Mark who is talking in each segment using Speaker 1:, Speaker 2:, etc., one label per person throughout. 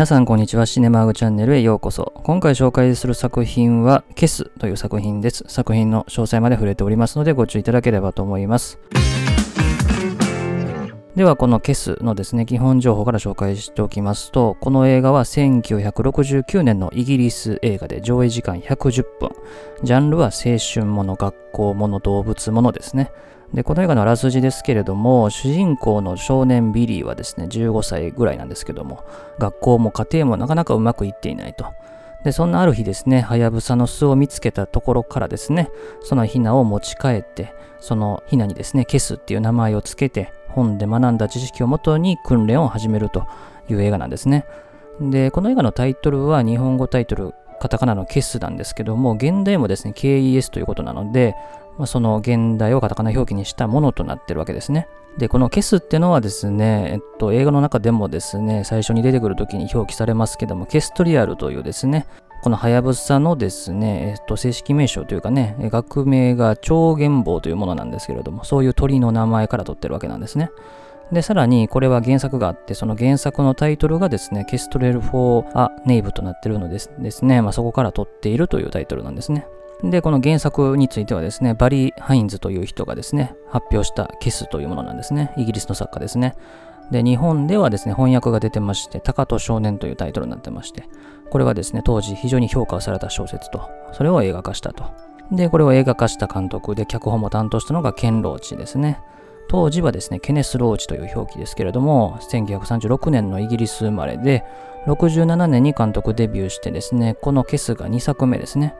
Speaker 1: 皆さんこんにちは。シネマーグチャンネルへようこそ。今回紹介する作品は、ケスという作品です。作品の詳細まで触れておりますのでご注意いただければと思います。では、このケスのですね、基本情報から紹介しておきますと、この映画は1969年のイギリス映画で上映時間110分。ジャンルは青春もの、学校もの、動物ものですね。で、この映画のあらすじですけれども、主人公の少年ビリーはですね、15歳ぐらいなんですけども、学校も家庭もなかなかうまくいっていないと。で、そんなある日ですね、はやぶさの巣を見つけたところからですね、そのヒナを持ち帰って、そのヒナにですね、ケスっていう名前をつけて、本で学んだ知識をもとに訓練を始めるという映画なんですね。で、この映画のタイトルは日本語タイトル、カタカナのケスなんですけども、現代もですね、KES ということなので、まあ、その現代をカタカナ表記にしたものとなってるわけですね。で、このケスってのはですね、えっと、映画の中でもですね、最初に出てくる時に表記されますけども、 Kestrel というですね、このハヤブサのですね、えっと、正式名称というかね、学名がチョウゲンボウというものなんですけれども、そういう鳥の名前から取ってるわけなんですね。で、さらにこれは原作があって、その原作のタイトルがですね、 Kestrel for a Knave となってるのですですね、まあ、そこから取っているというタイトルなんですね。で、この原作についてはですね、バリー・ハインズという人がですね、発表したケスというものなんですね。イギリスの作家ですね。で、日本ではですね、翻訳が出てまして、高と少年というタイトルになってまして、これはですね、当時非常に評価された小説と、それを映画化したと。で、これを映画化した監督で、脚本も担当したのがケン・ローチですね。当時はですね、ケネス・ローチという表記ですけれども、1936年のイギリス生まれで、67年に監督デビューしてですね、このケスが2作目ですね。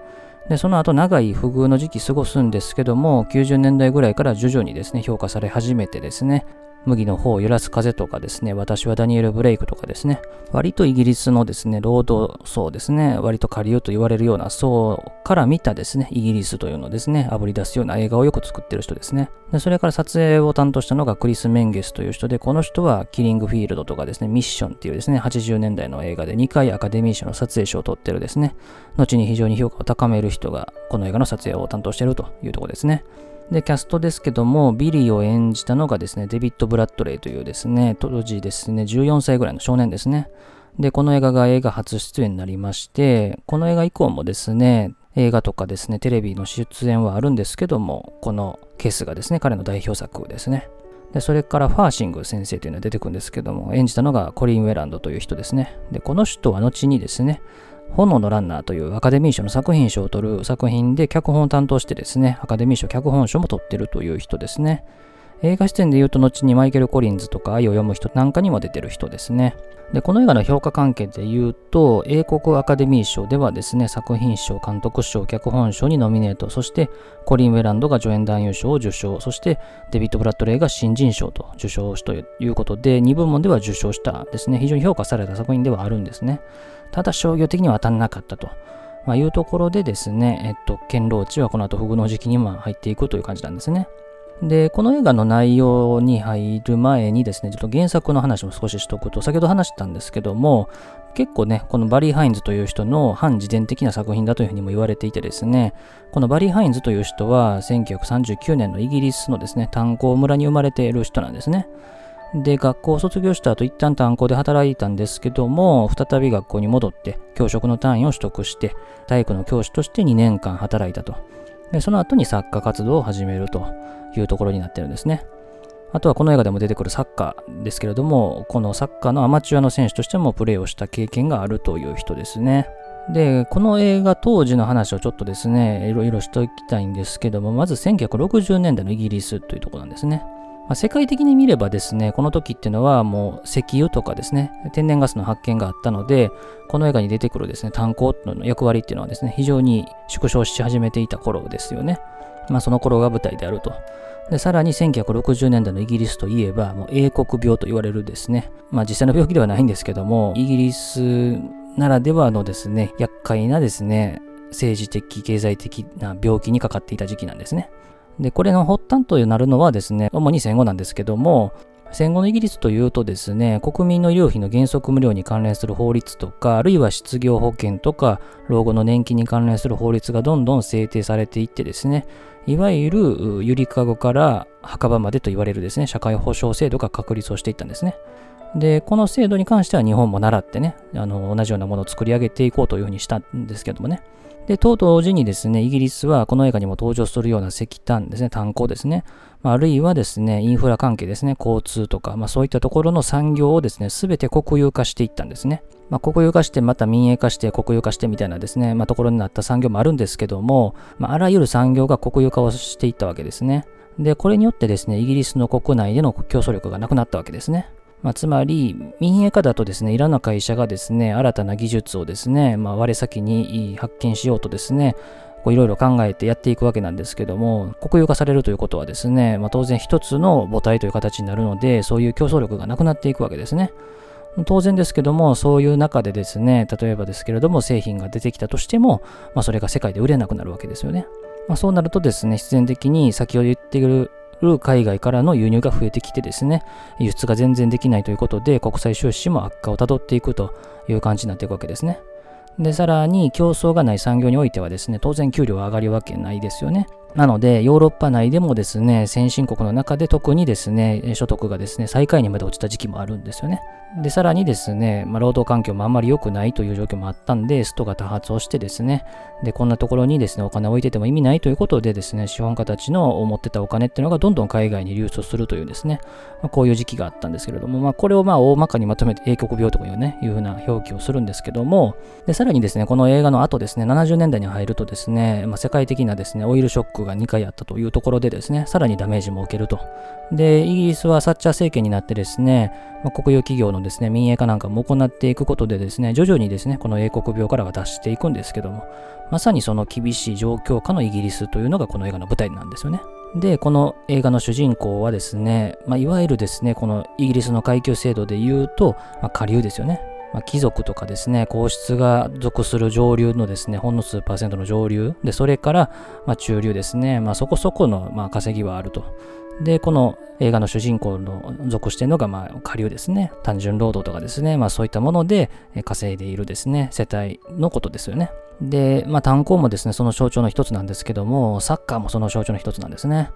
Speaker 1: で、その後長い不遇の時期過ごすんですけども、90年代ぐらいから徐々にですね、評価され始めてですね、麦の方を揺らす風とかですね、私はダニエル・ブレイクとかですね、割とイギリスのですね、労働層ですね、割と下流と言われるような層から見たですね、イギリスというのをですね、炙り出すような映画をよく作ってる人ですね。でそれから撮影を担当したのがクリス・メンゲスという人で、この人はキリングフィールドとかですね、ミッションっていうですね、80年代の映画で2回アカデミー賞の撮影賞を取ってるですね、後に非常に評価を高める人がこの映画の撮影を担当してるというところですね。で、キャストですけども、ビリーを演じたのがですね、デビッド・ブラッドレイというですね、当時ですね、14歳ぐらいの少年ですね。で、この映画が映画初出演になりまして、この映画以降もですね、映画とかですね、テレビの出演はあるんですけども、このケスがですね、彼の代表作ですね。で、それからファーシング先生というのが出てくるんですけども、演じたのがコリン・ウェランドという人ですね。で、この人は後にですね、炎のランナーというアカデミー賞の作品賞を取る作品で脚本を担当してですね、アカデミー賞脚本賞も取ってるという人ですね。映画出演で言うと後にマイケル・コリンズとか愛を読む人なんかにも出てる人ですね。で、この映画の評価関係で言うと、英国アカデミー賞ではですね、作品賞、監督賞、脚本賞にノミネート、そしてコリン・ウェランドが助演男優賞を受賞、そしてデビッド・ブラッドレイが新人賞と受賞しということで、2部門では受賞したですね、非常に評価された作品ではあるんですね。ただ商業的には当たらなかったと。まあ、いうところでですね、えっと、堅牢地はこの後、不遇の時期にも入っていくという感じなんですね。で、この映画の内容に入る前にですね、ちょっと原作の話も少ししとくと、先ほど話したんですけども、結構ね、このバリー・ハインズという人の半自伝的な作品だというふうにも言われていてですね、このバリー・ハインズという人は1939年のイギリスのですね、炭鉱村に生まれている人なんですね。で、学校を卒業した後、一旦炭鉱で働いたんですけども、再び学校に戻って、教職の単位を取得して、体育の教師として2年間働いたと。で、その後に作家活動を始めるというところになってるんですね。あとはこの映画でも出てくるサッカーですけれども、このサッカーのアマチュアの選手としてもプレーをした経験があるという人ですね。で、この映画当時の話をちょっとですね、いろいろしておきたいんですけども、まず1960年代のイギリスというところなんですね。まあ、世界的に見ればですね、この時っていうのはもう石油とかですね、天然ガスの発見があったので、この映画に出てくるですね、炭鉱の役割っていうのはですね、非常に縮小し始めていた頃ですよね。まあその頃が舞台であると。で、さらに1960年代のイギリスといえば、もう英国病と言われるですね、まあ実際の病気ではないんですけども、イギリスならではのですね、厄介なですね、政治的、経済的な病気にかかっていた時期なんですね。で、これの発端となるのはですね、主に戦後なんですけども、戦後のイギリスというとですね、国民の医療費の原則無料に関連する法律とか、あるいは失業保険とか、老後の年金に関連する法律がどんどん制定されていってですね、いわゆるゆりかごから墓場までと言われるですね、社会保障制度が確立をしていったんですね。で、この制度に関しては日本も習ってね、あの同じようなものを作り上げていこうというふうにしたんですけどもね。で、と同時にですね、イギリスはこの映画にも登場するような石炭ですね、炭鉱ですね、まあ、あるいはですね、インフラ関係ですね、交通とか、まあ、そういったところの産業をですね、すべて国有化していったんですね。まあ、国有化して、また民営化して、国有化してみたいなですね、まあ、ところになった産業もあるんですけども、まあ、あらゆる産業が国有化をしていったわけですね。で、これによってですね、イギリスの国内での競争力がなくなったわけですね。まあ、つまり、民営化だとですね、いろんな会社がですね、新たな技術をですね、まあ、我先に発見しようとですね、いろいろ考えてやっていくわけなんですけども、国有化されるということはですね、まあ、当然一つの母体という形になるので、そういう競争力がなくなっていくわけですね。当然ですけども、そういう中でですね、例えばですけれども、製品が出てきたとしても、まあ、それが世界で売れなくなるわけですよね。まあ、そうなるとですね、必然的に先ほど言っている海外からの輸入が増えてきてですね、輸出が全然できないということで、国際収支も悪化をたどっていくという感じになっていくわけですね。で、さらに競争がない産業においてはですね、当然給料は上がるわけないですよね。なので、ヨーロッパ内でもですね、先進国の中で特にですね、所得がですね、最下位にまで落ちた時期もあるんですよね。で、さらにですね、まあ、労働環境もあんまり良くないという状況もあったんで、ストが多発をしてですね、で、こんなところにですね、お金を置いてても意味ないということでですね、資本家たちの持ってたお金っていうのがどんどん海外に流出するというですね、まあ、こういう時期があったんですけれども、まあ、これをまあ大まかにまとめて英国病とかいうね、いうふうな表記をするんですけども、で、さらにですね、この映画の後ですね、70年代に入るとですね、まあ、世界的なですね、オイルショックが2回あったというところでですね、さらにダメージも受けると。で、イギリスはサッチャー政権になってですね、まあ、国有企業のですね、民営化なんかも行っていくことでですね、徐々にですね、この英国病からは脱していくんですけども、まさにその厳しい状況下のイギリスというのがこの映画の舞台なんですよね。で、この映画の主人公はですね、まあ、いわゆるですね、このイギリスの階級制度で言うと、まあ、下流ですよね。まあ、貴族とかですね、皇室が属する上流のですね、ほんの数パーセントの上流、で、それから、まあ、中流ですね、まあ、そこそこの、まあ、稼ぎはあると。で、この映画の主人公の属しているのが、まあ、下流ですね。単純労働とかですね。まあ、そういったもので稼いでいるですね、世帯のことですよね。で、まあ、炭鉱もですね、その象徴の一つなんですけども、サッカーもその象徴の一つなんですね。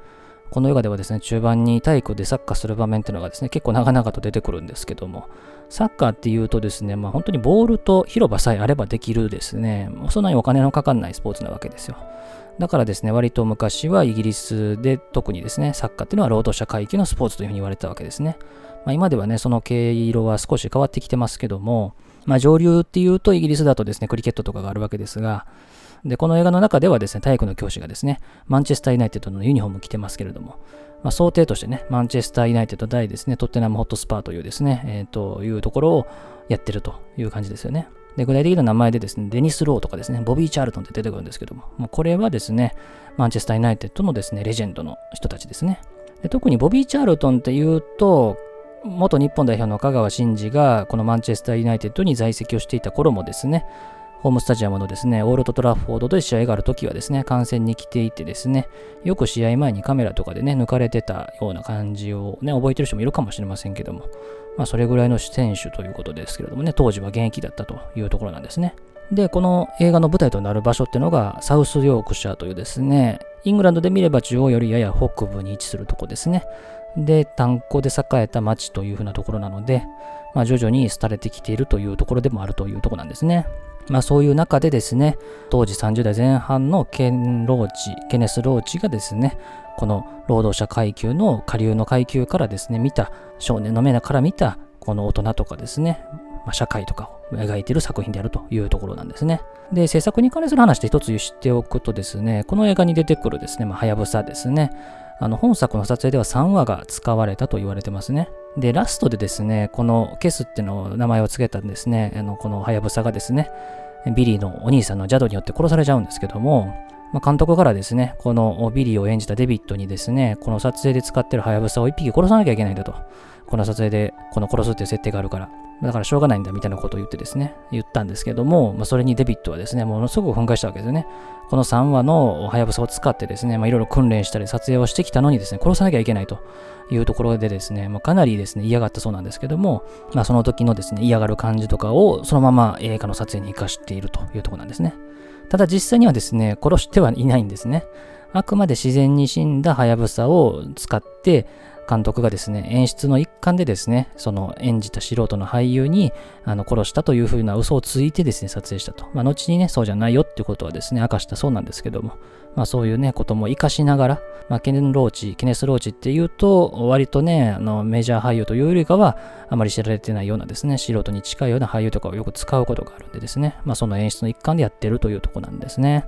Speaker 1: この映画ではですね、中盤に体育でサッカーする場面っていうのがですね、結構長々と出てくるんですけども、サッカーっていうとですね、まあ本当にボールと広場さえあればできるですね、そんなにお金のかかんないスポーツなわけですよ。だからですね、割と昔はイギリスで特にですね、サッカーっていうのは労働者階級のスポーツというふうに言われたわけですね。まあ、今ではね、その毛色は少し変わってきてますけども、まあ、上流っていうとイギリスだとですね、クリケットとかがあるわけですが、で、この映画の中ではですね、体育の教師がですね、マンチェスター・ユナイテッドのユニフォーム着てますけれども、まあ、想定としてね、マンチェスター・ユナイテッド対ですね、トッテナム・ホットスパーというですね、えー、というところをやってるという感じですよね。で、具体的な名前でですね、デニス・ローとかですね、ボビー・チャールトンって出てくるんですけども、もうこれはですね、マンチェスター・ユナイテッドのですね、レジェンドの人たちですね。で特にボビー・チャールトンっていうと、元日本代表の香川真司がこのマンチェスター・ユナイテッドに在籍をしていた頃もですね、ホームスタジアムのですね、オールドトラフォードで試合があるときはですね、観戦に来ていてですね、よく試合前にカメラとかでね、抜かれてたような感じをね、覚えてる人もいるかもしれませんけども、まあそれぐらいの選手ということですけれどもね、当時は現役だったというところなんですね。で、この映画の舞台となる場所っていうのが、サウスヨークシャーというですね、イングランドで見れば中央よりやや北部に位置するとこですね。で、炭鉱で栄えた町というふうなところなので、まあ、徐々に廃れてきているというところでもあるというところなんですね。まあそういう中でですね、当時30代前半のケン・ローチ、ケネス・ローチがですね、この労働者階級の下流の階級からですね、見た、少年の目から見た、この大人とかですね、まあ、社会とかを描いている作品であるというところなんですね。で、制作に関する話で一つ知っておくとですね、この映画に出てくるですね、ま、はやぶさですね、あの本作の撮影では3羽が使われたと言われてますね。で、ラストでですね、このケスっての名前を付けたんですね、あのこのハヤブサがですね、ビリーのお兄さんのジャドによって殺されちゃうんですけども、まあ、監督からですね、このビリーを演じたデビットにですね、この撮影で使ってるハヤブサを1匹殺さなきゃいけないんだと。この撮影でこの殺すっていう設定があるから。だからしょうがないんだみたいなことを言ってですね、言ったんですけども、まあ、それにデビットはですね、ものすごく憤慨したわけですよね。この3羽のハヤブサを使ってですね、いろいろ訓練したり撮影をしてきたのにですね、殺さなきゃいけないというところでですね、まあ、かなりですね、嫌がったそうなんですけども、まあ、その時のですね、嫌がる感じとかをそのまま映画の撮影に活かしているというところなんですね。ただ実際にはですね、殺してはいないんですね。あくまで自然に死んだハヤブサを使って、監督がですね、演出の一環でですね、その演じた素人の俳優にあの殺したというふうな嘘をついてですね、撮影したと。まあ、後にね、そうじゃないよっていうことはですね、明かしたそうなんですけども、まあ、そういうね、ことも活かしながら、まあ、ケネン・ローチ、ケネス・ローチっていうと、割とね、あのメジャー俳優というよりかは、あまり知られてないようなですね、素人に近いような俳優とかをよく使うことがあるんでですね、まあ、その演出の一環でやってるというとこなんですね。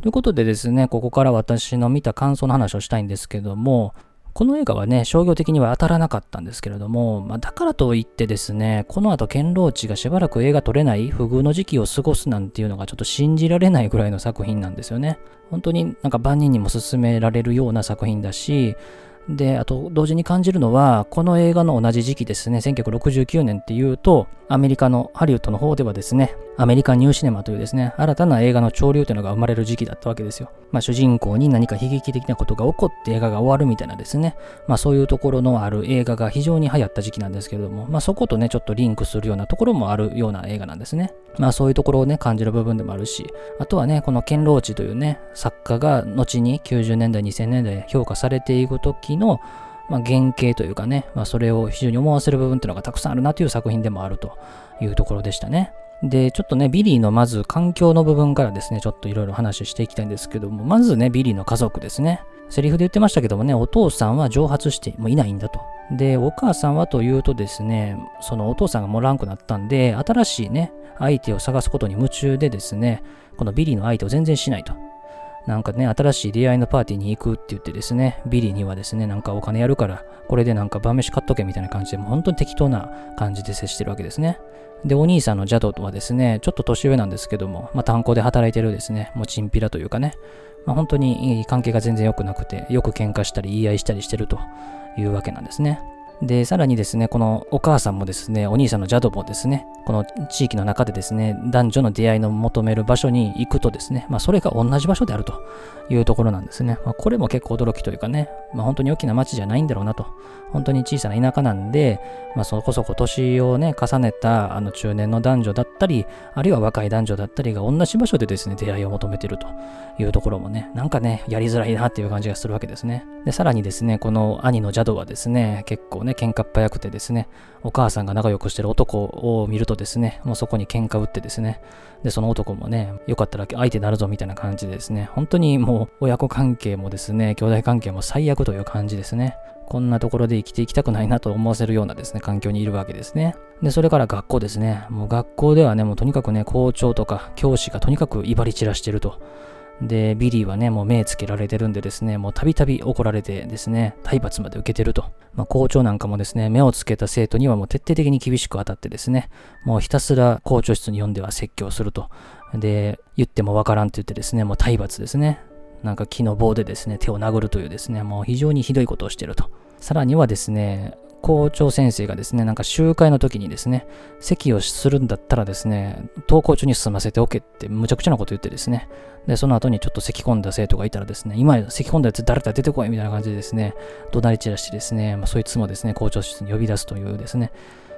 Speaker 1: ということでですね、ここから私の見た感想の話をしたいんですけども、この映画はね、商業的には当たらなかったんですけれども、まあ、だからといってですね、この後、ケンローチがしばらく映画撮れない不遇の時期を過ごすなんていうのがちょっと信じられないぐらいの作品なんですよね。本当になんか万人にも勧められるような作品だし、で、あと同時に感じるのは、この映画の同じ時期ですね、1969年っていうと、アメリカのハリウッドの方ではですね、アメリカニューシネマというですね、新たな映画の潮流というのが生まれる時期だったわけですよ。まあ主人公に何か悲劇的なことが起こって映画が終わるみたいなですね、まあそういうところのある映画が非常に流行った時期なんですけれども、まあそことね、ちょっとリンクするようなところもあるような映画なんですね。まあそういうところをね、感じる部分でもあるし、あとはね、このケンローチというね、作家が後に90年代、2000年代評価されていく時の、まあ、原型というかね、まあ、それを非常に思わせる部分っていうのがたくさんあるなという作品でもあるというところでしたね。で、ちょっとね、ビリーのまず環境の部分からですね、ちょっといろいろ話していきたいんですけども、まずね、ビリーの家族ですね。セリフで言ってましたけどもね、お父さんは蒸発してもういないんだと。で、お母さんはというとですね、そのお父さんがおらんくなったんで、新しいね、相手を探すことに夢中でですね、このビリーの相手を全然しないと。なんかね、新しい出会いのパーティーに行くって言ってですね、ビリーにはですね、なんかお金やるから、これでなんか晩飯買っとけみたいな感じで、もう本当に適当な感じで接してるわけですね。で、お兄さんのジャドとはですね、ちょっと年上なんですけども、まあ、炭鉱で働いてるですね、もうチンピラというかね、まあ、本当に関係が全然良くなくて、よく喧嘩したり言い合いしたりしてるというわけなんですね。で、さらにですね、このお母さんもですね、お兄さんのジャドもですね、この地域の中でですね、男女の出会いの求める場所に行くとですね、まあそれが同じ場所であるというところなんですね。まあこれも結構驚きというかね、まあ本当に大きな町じゃないんだろうなと。本当に小さな田舎なんで、まあそこそこ年をね、重ねたあの中年の男女だったり、あるいは若い男女だったりが同じ場所でですね、出会いを求めてるというところもね、なんかね、やりづらいなっていう感じがするわけですね。で、さらにですね、この兄のジャドはですね、結構ね、ね喧嘩っ早くてですね、お母さんが仲良くしてる男を見るとですね、もうそこに喧嘩売ってですね、で、その男もね、よかったら相手になるぞみたいな感じでですね、本当にもう親子関係もですね、兄弟関係も最悪という感じですね。こんなところで生きていきたくないなと思わせるようなですね、環境にいるわけですね。で、それから学校ですね。もう学校ではね、もうとにかくね、校長とか教師がとにかく威張り散らしてると。で、ビリーはね、もう目つけられてるんでですね、もうたびたび怒られてですね、体罰まで受けてると。まあ、校長なんかもですね、目をつけた生徒にはもう徹底的に厳しく当たってですね、もうひたすら校長室に呼んでは説教すると。で、言ってもわからんって言ってですね、もう体罰ですね。なんか木の棒でですね、手を殴るというですね、もう非常にひどいことをしてると。さらにはですね、校長先生がですね、なんか集会の時にですね、席をするんだったらですね、登校中に済ませておけってむちゃくちゃなこと言ってですね、で、その後にちょっと咳込んだ生徒がいたらですね、今咳込んだやつ誰だ出てこいみたいな感じでですね、怒鳴り散らしてですね、まあ、そいつもですね、校長室に呼び出すというですね、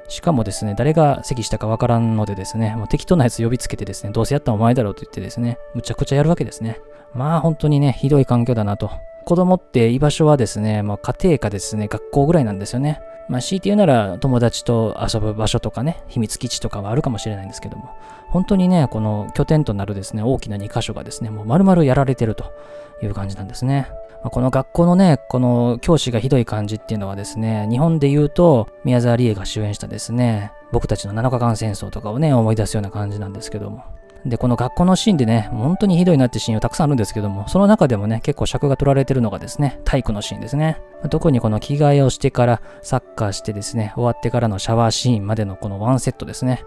Speaker 1: しかもですね、誰が席したかわからんのでですね、もう適当なやつ呼びつけてですね、どうせやったらお前だろうと言ってですね、むちゃくちゃやるわけですね。まあ本当にね、ひどい環境だなと。子供って居場所はですね、まあ、家庭かですね、学校ぐらいなんですよね。まあ、強いて言うなら友達と遊ぶ場所とかね、秘密基地とかはあるかもしれないんですけども、本当にね、この拠点となるですね、大きな2箇所がですね、もう丸々やられてるという感じなんですね。まあ、この学校のね、この教師がひどい感じっていうのはですね、日本で言うと、宮沢りえが主演したですね、僕たちの7日間戦争とかをね、思い出すような感じなんですけども、で、この学校のシーンでね、本当にひどいなってシーンはたくさんあるんですけども、その中でもね、結構尺が取られてるのがですね、体育のシーンですね。特にこの着替えをしてからサッカーしてですね、終わってからのシャワーシーンまでのこのワンセットですね。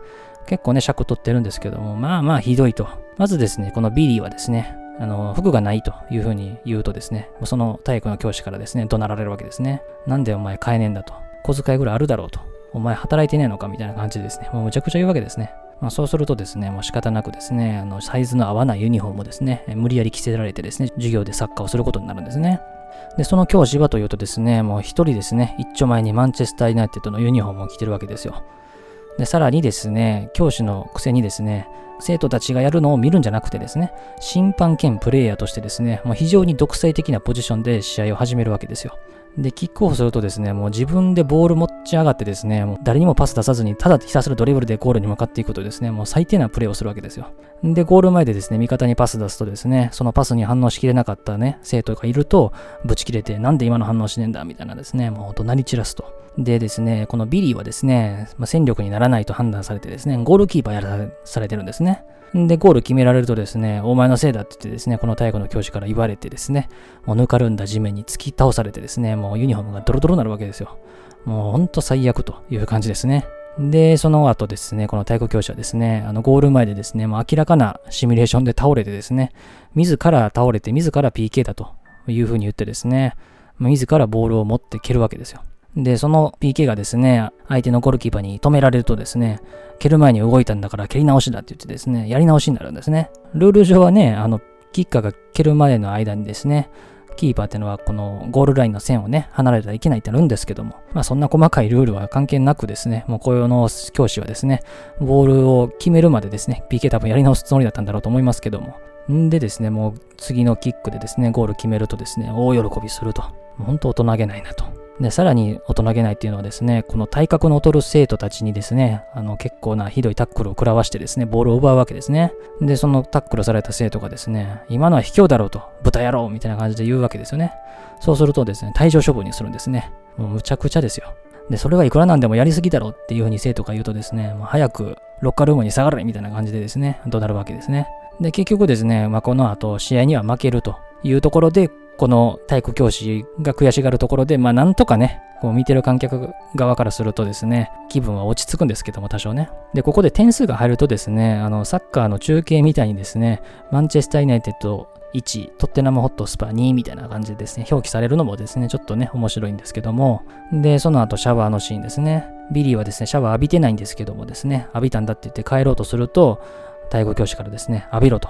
Speaker 1: 結構ね、尺取ってるんですけども、まあまあひどいと。まずですね、このビリーはですね、あの、服がないというふうに言うとですね、その体育の教師からですね、怒鳴られるわけですね。なんでお前買えねえんだと。小遣いぐらいあるだろうと。お前働いてねえのかみたいな感じでですね、もうむちゃくちゃ言うわけですね。まあ、そうするとですね、もう仕方なくですね、あのサイズの合わないユニフォームをですね、無理やり着せられてですね、授業でサッカーをすることになるんですね。で、その教師はというとですね、もう一人ですね、一丁前にマンチェスター・ユナイテッドのユニフォームを着てるわけですよ。で、さらにですね、教師のくせにですね、生徒たちがやるのを見るんじゃなくてですね、審判兼プレイヤーとしてですね、もう非常に独裁的なポジションで試合を始めるわけですよ。で、キックオフするとですね、もう自分でボール持ち上がってですね、もう誰にもパス出さずに、ただひたすらドリブルでゴールに向かっていくとですね、もう最低なプレーをするわけですよ。で、ゴール前でですね、味方にパス出すとですね、そのパスに反応しきれなかったね、生徒がいると、ぶち切れて、なんで今の反応しねえんだ、みたいなですね、もう怒鳴り散らすと。でですね、このビリーはですね、まあ、戦力にならないと判断されてですね、ゴールキーパーやらされてるんですね。で、ゴール決められるとですね、お前のせいだって言ってですね、この体育の教師から言われてですね、もうぬかるんだ地面に突き倒されてですね、もうユニフォームがドロドロになるわけですよ。もうほんと最悪という感じですね。で、その後ですね、この体育教師はですね、あのゴール前でですね、もう明らかなシミュレーションで倒れてですね、自ら倒れて自ら PK だというふうに言ってですね、自らボールを持って蹴るわけですよ。で、その PK がですね、相手のゴールキーパーに止められるとですね、蹴る前に動いたんだから蹴り直しだって言ってですね、やり直しになるんですね。ルール上はね、あの、キッカーが蹴るまでの間にですね、キーパーってのはこのゴールラインの線をね、離れたらいけないってあるんですけども、まあそんな細かいルールは関係なくですね、もう雇用の教師はですね、ボールを決めるまでですね、PK 多分やり直すつもりだったんだろうと思いますけども、んでですね、もう次のキックでですね、ゴール決めるとですね、大喜びすると。本当大人げないなと。で、さらに大人げないっていうのはですね、この体格の劣る生徒たちにですね、あの結構なひどいタックルを食らわしてですね、ボールを奪うわけですね。で、そのタックルされた生徒がですね、今のは卑怯だろうと、豚野郎みたいな感じで言うわけですよね。そうするとですね、退場処分にするんですね。もうむちゃくちゃですよ。で、それはいくらなんでもやりすぎだろうっていうふうに生徒が言うとですね、もう早くロッカールームに下がれみたいな感じでですね、怒鳴るわけですね。で、結局ですね、まあ、この後試合には負けるというところで、この体育教師が悔しがるところで、まあなんとかね、こう見てる観客側からするとですね、気分は落ち着くんですけども、多少ね。で、ここで点数が入るとですね、あの、サッカーの中継みたいにですね、マンチェスター・ユナイテッド1、トッテナムホットスパー2みたいな感じでですね、表記されるのもですね、ちょっとね、面白いんですけども、で、その後シャワーのシーンですね。ビリーはですね、シャワー浴びてないんですけどもですね、浴びたんだって言って帰ろうとすると、体育教師からですね、浴びろと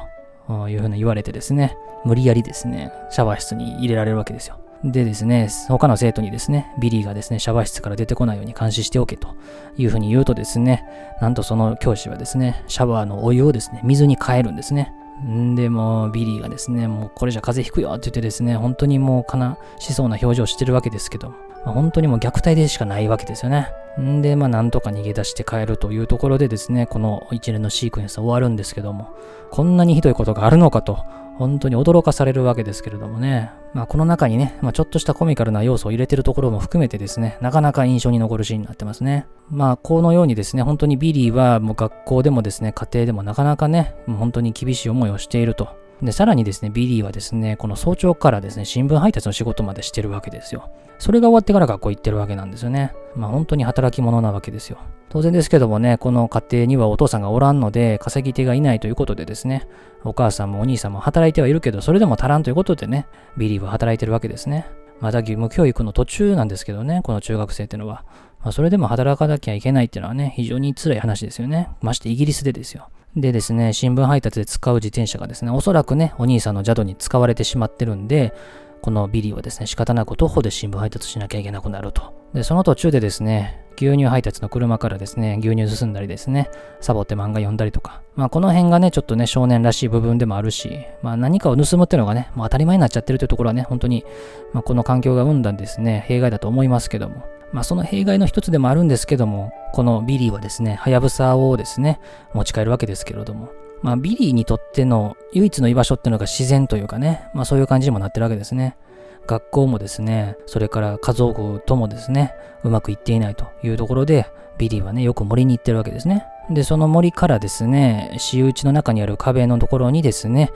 Speaker 1: いうふうに言われてですね、無理やりですね、シャワー室に入れられるわけですよ。でですね、他の生徒にですね、ビリーがですね、シャワー室から出てこないように監視しておけというふうに言うとですね、なんとその教師はですね、シャワーのお湯をですね、水に変えるんですね。んで、もビリーがですね、もうこれじゃ風邪ひくよって言ってですね、本当にもう悲しそうな表情してるわけですけど、まあ、本当にもう虐待でしかないわけですよね。んで、まあなんとか逃げ出して帰るというところでですね、この一連のシークエンスは終わるんですけども、こんなにひどいことがあるのかと本当に驚かされるわけですけれどもね。まあこの中にね、まあちょっとしたコミカルな要素を入れてるところも含めてですね、なかなか印象に残るシーンになってますね。まあこのようにですね、本当にビリーはもう学校でもですね、家庭でもなかなかね、もう本当に厳しい思いをしていると。で、さらにですね、ビリーはですね、この早朝からですね、新聞配達の仕事までしてるわけですよ。それが終わってから学校行ってるわけなんですよね。まあ本当に働き者なわけですよ。当然ですけどもね、この家庭にはお父さんがおらんので、稼ぎ手がいないということでですね、お母さんもお兄さんも働いてはいるけど、それでも足らんということでね、ビリーは働いてるわけですね。まだ義務教育の途中なんですけどね、この中学生っていうのは。まあ、それでも働かなきゃいけないっていうのはね、非常に辛い話ですよね。ましてイギリスでですよ。でですね、新聞配達で使う自転車がですね、おそらくね、お兄さんの邪道に使われてしまってるんで、このビリーはですね、仕方なく徒歩で新聞配達しなきゃいけなくなると。で、その途中でですね、牛乳配達の車からですね、牛乳盗んだりですね、サボって漫画読んだりとか、まあこの辺がね、ちょっとね、少年らしい部分でもあるし、まあ何かを盗むっていうのがね、もう当たり前になっちゃってるというところはね、本当に、まあこの環境が生んだんですね、弊害だと思いますけども、まあその弊害の一つでもあるんですけども、このビリーはですね、ハヤブサをですね、持ち帰るわけですけれども、まあビリーにとっての唯一の居場所っていうのが自然というかね、まあそういう感じにもなってるわけですね。学校もですね、それから家族ともですね、うまくいっていないというところで、ビリーはね、よく森に行ってるわけですね。で、その森からですね、私有地の中にある壁のところにですね、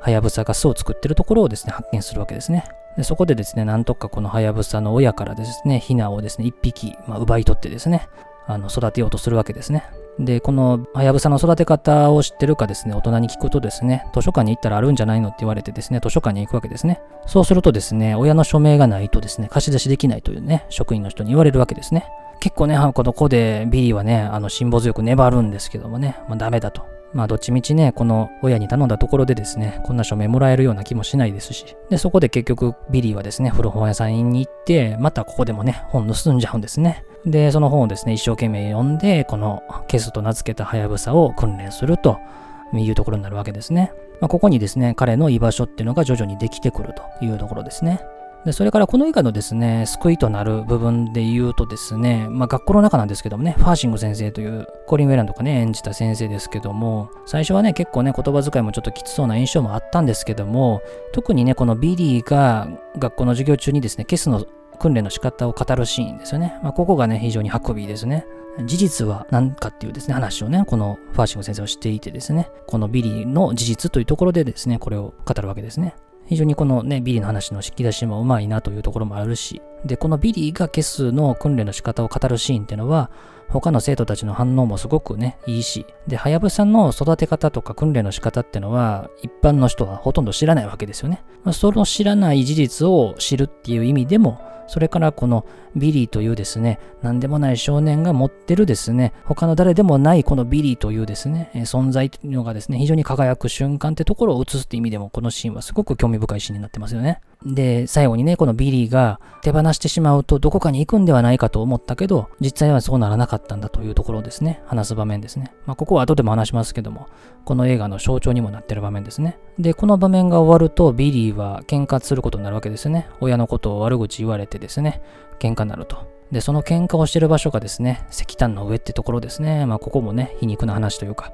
Speaker 1: ハヤブサが巣を作ってるところをですね、発見するわけですね。でそこでですね、なんとかこのハヤブサの親からですね、ヒナをですね、一匹、まあ、奪い取ってですね、あの育てようとするわけですね。で、このハヤブサの育て方を知ってるかですね、大人に聞くとですね、図書館に行ったらあるんじゃないのって言われてですね、図書館に行くわけですね。そうするとですね、親の署名がないとですね、貸し出しできないというね、職員の人に言われるわけですね。結構ね、この子でビリーはね、あの、辛抱強く粘るんですけどもね、まあダメだと。まあどっちみちね、この親に頼んだところでですね、こんな署名もらえるような気もしないですし。で、そこで結局ビリーはですね、古本屋さんに行って、またここでもね、本盗んじゃうんですね。で、その本をですね、一生懸命読んで、このケスと名付けたハヤブサを訓練するというところになるわけですね。まあ、ここにですね、彼の居場所っていうのが徐々にできてくるというところですね。で、それからこの映画のですね、救いとなる部分で言うとですね、まあ学校の中なんですけどもね、ファーシング先生というコリン・ウェランドがね、演じた先生ですけども、最初はね、結構ね、言葉遣いもちょっときつそうな印象もあったんですけども、特にね、このビリーが学校の授業中にですね、ケスの訓練の仕方を語るシーンですよね。まあ、ここがね、非常にハクビですね。事実は何かっていうですね、話をね、このファーシング先生はしていてですね、このビリーの事実というところでですね、これを語るわけですね。非常にこのね、ビリーの話の引き出しもうまいなというところもあるし、で、このビリーがケスの訓練の仕方を語るシーンっていうのは、他の生徒たちの反応もすごくね、いいし、で、はやぶさの育て方とか訓練の仕方ってのは、一般の人はほとんど知らないわけですよね。まあ、その知らない事実を知るっていう意味でも、それからこのビリーというですね、何でもない少年が持ってるですね、他の誰でもないこのビリーというですね、存在というのがですね、非常に輝く瞬間ってところを映すって意味でも、このシーンはすごく興味深いシーンになってますよね。で、最後にね、このビリーが手放してしまうとどこかに行くんではないかと思ったけど、実際はそうならなかったんだというところですね。話す場面ですね。まあ、ここは後でも話しますけども、この映画の象徴にもなってる場面ですね。で、この場面が終わると、ビリーは喧嘩することになるわけですね。親のことを悪口言われてですね、喧嘩になると。で、その喧嘩をしてる場所がですね、石炭の上ってところですね。まあ、ここもね、皮肉な話というか、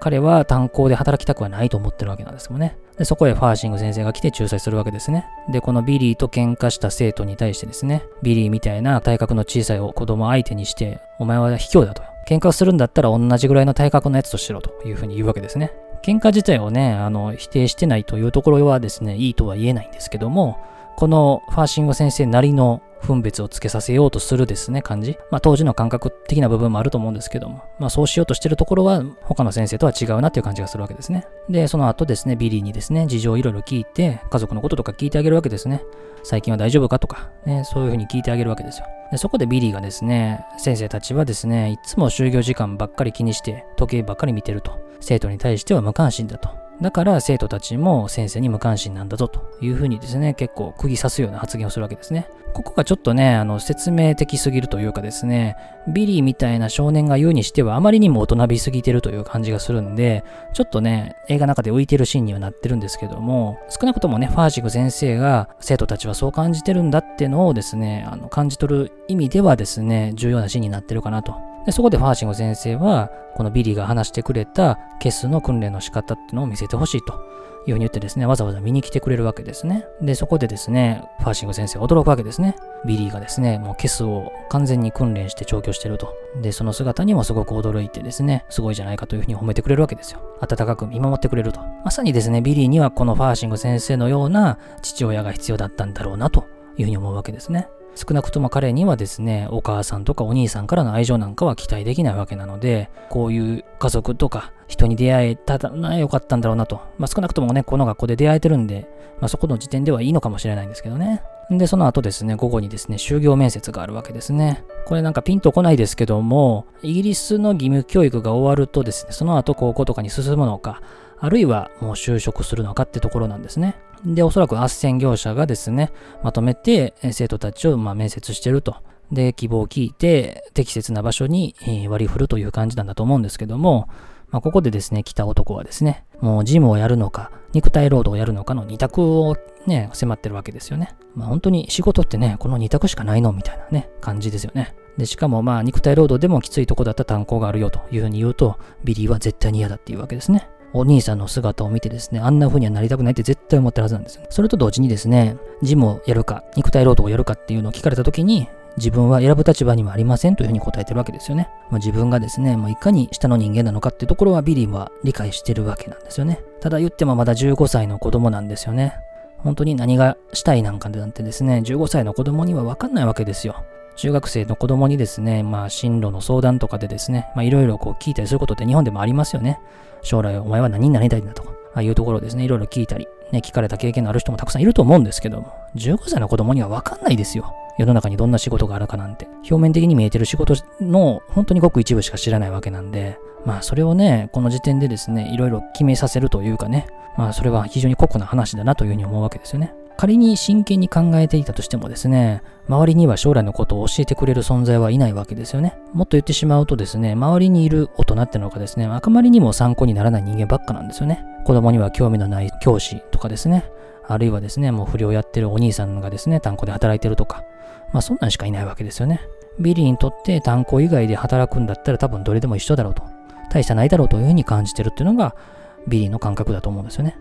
Speaker 1: 彼は炭鉱で働きたくはないと思ってるわけなんですもんね。で、そこへファーシング先生が来て仲裁するわけですね。で、このビリーと喧嘩した生徒に対してですね、ビリーみたいな体格の小さい子供相手にして、お前は卑怯だと。喧嘩するんだったら同じぐらいの体格のやつとしろというふうに言うわけですね。喧嘩自体をね、あの、否定してないというところはですね、いいとは言えないんですけども、このファーシング先生なりの分別をつけさせようとするですね、感じ。まあ当時の感覚的な部分もあると思うんですけども、まあそうしようとしてるところは他の先生とは違うなっていう感じがするわけですね。で、その後ですね、ビリーにですね、事情をいろいろ聞いて、家族のこととか聞いてあげるわけですね。最近は大丈夫かとか、ね、そういうふうに聞いてあげるわけですよ。でそこでビリーがですね、先生たちはですね、いつも終業時間ばっかり気にして、時計ばっかり見てると。生徒に対しては無関心だと。だから生徒たちも先生に無関心なんだぞというふうにですね、結構釘刺すような発言をするわけですね。ここがちょっとね、あの、説明的すぎるというかですね、ビリーみたいな少年が言うにしてはあまりにも大人びすぎてるという感じがするんで、ちょっとね、映画の中で浮いてるシーンにはなってるんですけども、少なくともね、ファーシング先生が生徒たちはそう感じてるんだってのをですね、あの、感じ取る意味ではですね、重要なシーンになってるかなとでそこでファーシング先生は、このビリーが話してくれたケスの訓練の仕方っていうのを見せてほしいというふうに言ってですね、わざわざ見に来てくれるわけですね。で、そこでですね、ファーシング先生驚くわけですね。ビリーがですね、もうケスを完全に訓練して調教してると。で、その姿にもすごく驚いてですね、すごいじゃないかというふうに褒めてくれるわけですよ。温かく見守ってくれると。まさにですね、ビリーにはこのファーシング先生のような父親が必要だったんだろうなというふうに思うわけですね。少なくとも彼にはですね、お母さんとかお兄さんからの愛情なんかは期待できないわけなので、こういう家族とか人に出会えたらよかったんだろうなと。まあ、少なくともね、この学校で出会えてるんで、まあ、そこの時点ではいいのかもしれないんですけどね。で、その後ですね、午後にですね、就業面接があるわけですね。これなんかピンとこないですけども、イギリスの義務教育が終わるとですね、その後高校とかに進むのか、あるいはもう就職するのかってところなんですね。で、おそらく斡旋業者がですね、まとめて生徒たちをま面接してると。で、希望を聞いて適切な場所に割り振るという感じなんだと思うんですけども、まあ、ここでですね、来た男はですね、もう事務をやるのか、肉体労働をやるのかの二択をね、迫ってるわけですよね。まあ本当に仕事ってね、この二択しかないの？みたいなね、感じですよね。で、しかもまあ肉体労働でもきついとこだったら炭鉱があるよというふうに言うと、ビリーは絶対に嫌だっていうわけですね。お兄さんの姿を見てですね、あんな風にはなりたくないって絶対思ってるはずなんですよ。それと同時にですね、事務をやるか、肉体労働をやるかっていうのを聞かれた時に、自分は選ぶ立場にはありませんというふうに答えてるわけですよね。まあ、自分がですね、もういかに下の人間なのかっていうところはビリーは理解してるわけなんですよね。ただ言ってもまだ15歳の子供なんですよね。本当に何がしたいなんかでなんてですね、15歳の子供にはわかんないわけですよ。中学生の子供にですね、まあ進路の相談とかでですね、まあいろいろこう聞いたりすることって日本でもありますよね。将来お前は何になりたいんだとか、ああいうところですね、いろいろ聞いたり、ね、聞かれた経験のある人もたくさんいると思うんですけども、15歳の子供にはわかんないですよ。世の中にどんな仕事があるかなんて、表面的に見えてる仕事の本当にごく一部しか知らないわけなんで、まあそれをね、この時点でですね、いろいろ決めさせるというかね、まあそれは非常に酷な話だなというふうに思うわけですよね。仮に真剣に考えていたとしてもですね、周りには将来のことを教えてくれる存在はいないわけですよね。もっと言ってしまうとですね、周りにいる大人ってのがですね、あくまりにも参考にならない人間ばっかなんですよね。子供には興味のない教師とかですね、あるいはですね、もう不良やってるお兄さんがですね、炭鉱で働いてるとか、まあそんなんしかいないわけですよね。ビリーにとって炭鉱以外で働くんだったら多分どれでも一緒だろうと。大差ないだろうというふうに感じてるっていうのがビリーの感覚だと思うんですよね。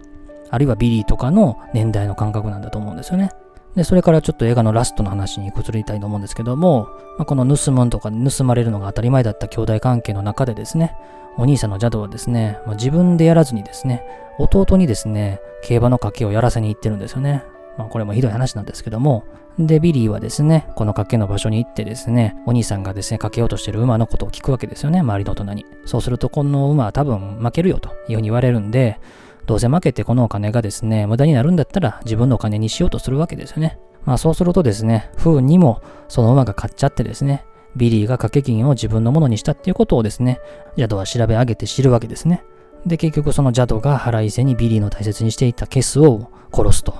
Speaker 1: あるいはビリーとかの年代の感覚なんだと思うんですよね。で、それからちょっと映画のラストの話に移りたいと思うんですけども、まあ、この盗むんとか盗まれるのが当たり前だった兄弟関係の中でですね、お兄さんのジャドはですね、まあ、自分でやらずにですね、弟にですね、競馬の賭けをやらせに行ってるんですよね。まあ、これもひどい話なんですけども、で、ビリーはですね、この賭けの場所に行ってですね、お兄さんがですね、賭けようとしてる馬のことを聞くわけですよね、周りの大人に。そうすると、この馬は多分負けるよというふうに言われるんで、どうせ負けてこのお金がですね、無駄になるんだったら自分のお金にしようとするわけですよね。まあそうするとですね、不運にもその馬が勝っちゃってですね、ビリーが賭け金を自分のものにしたっていうことをですね、ジャドは調べ上げて知るわけですね。で、結局そのジャドが腹いせにビリーの大切にしていたケスを殺すと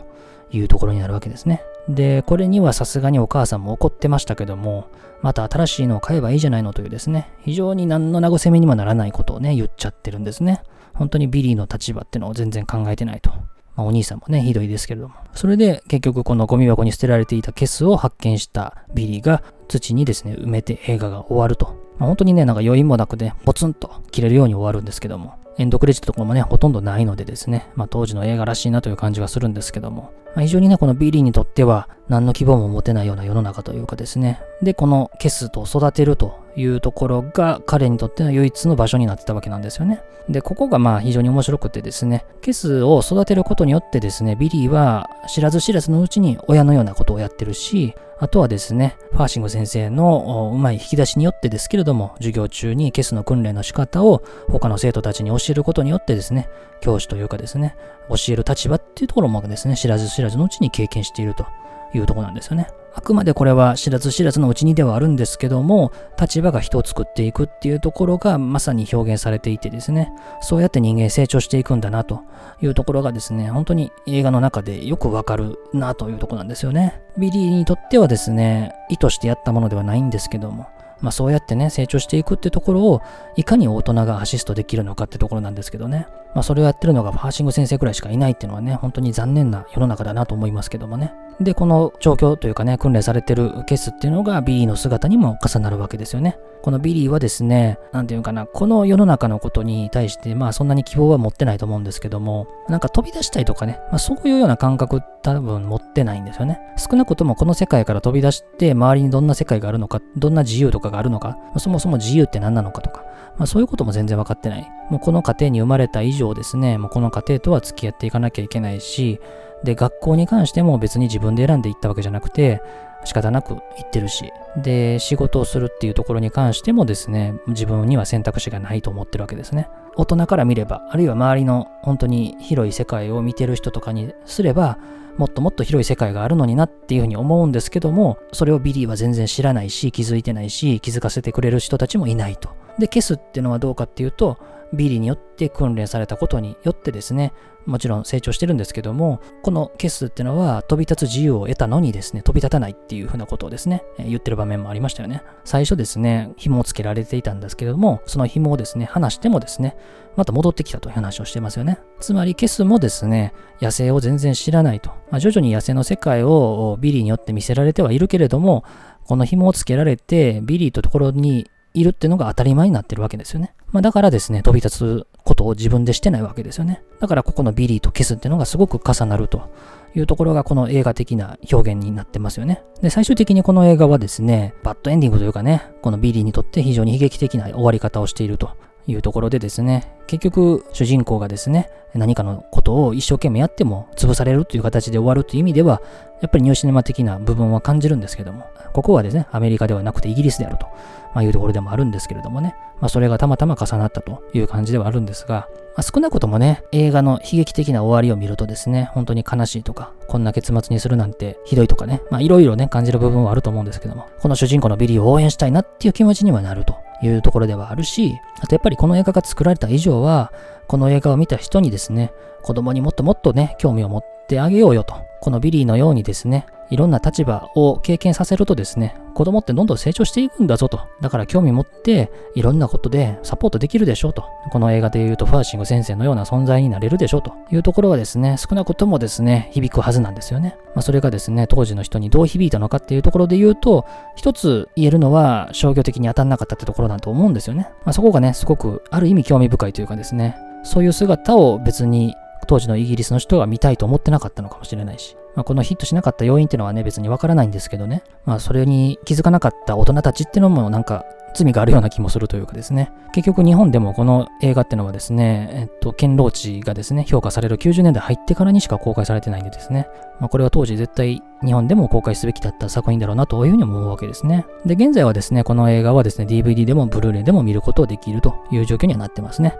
Speaker 1: いうところになるわけですね。で、これにはさすがにお母さんも怒ってましたけども、また新しいのを買えばいいじゃないのというですね、非常に何の慰めにもならないことをね、言っちゃってるんですね。本当にビリーの立場ってのを全然考えてないと。まあ、お兄さんもね、ひどいですけれども。それで結局このゴミ箱に捨てられていたケスを発見したビリーが土にですね、埋めて映画が終わると。まあ、本当にね、なんか余韻もなくね、ポツンと切れるように終わるんですけども。エンドクレジットとかもね、ほとんどないのでですね、まあ当時の映画らしいなという感じがするんですけども、まあ、非常にね、このビリーにとっては何の希望も持てないような世の中というかですね、で、このケスと育てるというところが彼にとっての唯一の場所になってたわけなんですよね。で、ここがまあ非常に面白くてですね、ケスを育てることによってですね、ビリーは知らず知らずのうちに親のようなことをやってるし、あとはですね、ファーシング先生のうまい引き出しによってですけれども、授業中にケスの訓練の仕方を他の生徒たちに教えることによってですね、教師というかですね、教える立場っていうところもですね、知らず知らずのうちに経験しているというとこなんですよね。あくまでこれは知らず知らずのうちにではあるんですけども、立場が人を作っていくっていうところがまさに表現されていてですね、そうやって人間成長していくんだなというところがですね、本当に映画の中でよくわかるなというとこなんですよね。ビリーにとってはですね、意図してやったものではないんですけども、まあそうやってね、成長していくってところを、いかに大人がアシストできるのかってところなんですけどね。まあそれをやってるのがファーシング先生くらいしかいないっていうのはね、本当に残念な世の中だなと思いますけどもね。で、この状況というかね、訓練されてるケスっていうのがビリーの姿にも重なるわけですよね。このビリーはですね、なんていうかな、この世の中のことに対して、まあそんなに希望は持ってないと思うんですけども、なんか飛び出したいとかね、まあそういうような感覚多分持ってないんですよね。少なくともこの世界から飛び出して、周りにどんな世界があるのか、どんな自由とかがあるのか、そもそも自由って何なのかとか、まあそういうことも全然分かってない。もうこの家庭に生まれた以上ですね、もうこの家庭とは付き合っていかなきゃいけないし、で、学校に関しても別に自分で選んでいったわけじゃなくて、仕方なく行ってるし、で、仕事をするっていうところに関してもですね、自分には選択肢がないと思ってるわけですね。大人から見れば、あるいは周りの本当に広い世界を見てる人とかにすれば、もっともっと広い世界があるのになっていうふうに思うんですけども、それをビリーは全然知らないし、気づいてないし、気づかせてくれる人たちもいないと。で、消すっていうのはどうかっていうと、ビリーによって訓練されたことによってですね、もちろん成長してるんですけども、このケスってのは飛び立つ自由を得たのにですね、飛び立たないっていうふうなことをですね、言ってる場面もありましたよね。最初ですね、紐をつけられていたんですけれども、その紐をですね、離してもですね、また戻ってきたという話をしてますよね。つまりケスもですね、野生を全然知らないと。まあ、徐々に野生の世界をビリーによって見せられてはいるけれども、この紐をつけられて、ビリーのところにいるっていうのが当たり前になってるわけですよね。まあだからですね、飛び立つことを自分でしてないわけですよね。だからここのビリーとケスっていうのがすごく重なるというところがこの映画的な表現になってますよね。で、最終的にこの映画はですね、バッドエンディングというかね、このビリーにとって非常に悲劇的な終わり方をしているというところでですね、結局主人公がですね、何かのことを一生懸命やっても潰されるという形で終わるという意味では、やっぱりニューシネマ的な部分は感じるんですけども、ここはですね、アメリカではなくてイギリスであると、まあ、いうところでもあるんですけれどもね、まあ、それがたまたま重なったという感じではあるんですが、まあ、少なくともね、映画の悲劇的な終わりを見るとですね、本当に悲しいとか、こんな結末にするなんてひどいとかね、まあいろいろね、感じる部分はあると思うんですけども、この主人公のビリーを応援したいなっていう気持ちにはなるというところではあるし、あとやっぱりこの映画が作られた以上は、この映画を見た人にですね、子供にもっともっとね、興味を持ってあげようよと。このビリーのようにですね、いろんな立場を経験させるとですね、子供ってどんどん成長していくんだぞと。だから興味持って、いろんなことでサポートできるでしょうと。この映画で言うと、ファーシング先生のような存在になれるでしょうというところはですね、少なくともですね、響くはずなんですよね。まあ、それがですね、当時の人にどう響いたのかっていうところで言うと、一つ言えるのは、商業的に当たんなかったってところだと思うんですよね。まあ、そこがね、すごく、ある意味興味深いというかですね、そういう姿を別に当時のイギリスの人が見たいと思ってなかったのかもしれないし、まあ、このヒットしなかった要因っていうのはね、別にわからないんですけどね。まあ、それに気づかなかった大人たちっていうのもなんか罪があるような気もするというかですね。結局日本でもこの映画っていうのはですね、えっと、ケンローチがですね、評価される90年代入ってからにしか公開されてないんでですね。まあ、これは当時絶対日本でも公開すべきだった作品だろうなというふうに思うわけですね。で、現在はですね、この映画はですね、DVD でもブルーレイでも見ることができるという状況にはなってますね。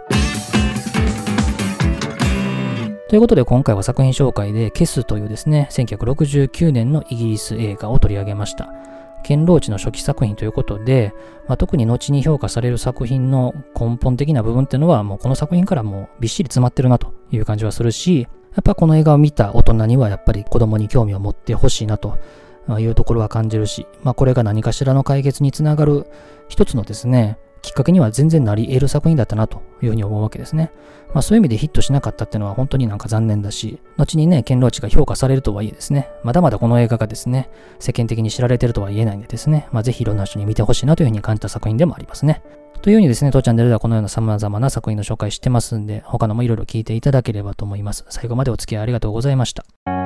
Speaker 1: ということで今回は作品紹介でケスというですね、1969年のイギリス映画を取り上げました。ケンローチの初期作品ということで、まあ、特に後に評価される作品の根本的な部分っていうのはもうこの作品からもうびっしり詰まってるなという感じはするし、やっぱこの映画を見た大人にはやっぱり子供に興味を持ってほしいなというところは感じるし、まあこれが何かしらの解決につながる一つのですね、きっかけには全然なり得る作品だったなというふうに思うわけですね。まあそういう意味でヒットしなかったっていうのは本当になんか残念だし、後にね、ケンローチが評価されるとはいえですね、まだまだこの映画がですね、世間的に知られてるとは言えないんでですね、まあぜひいろんな人に見てほしいなというふうに感じた作品でもありますね。というようにですね、当チャンネルではこのような様々な作品の紹介してますんで、他のもいろいろ聞いていただければと思います。最後までお付き合いありがとうございました。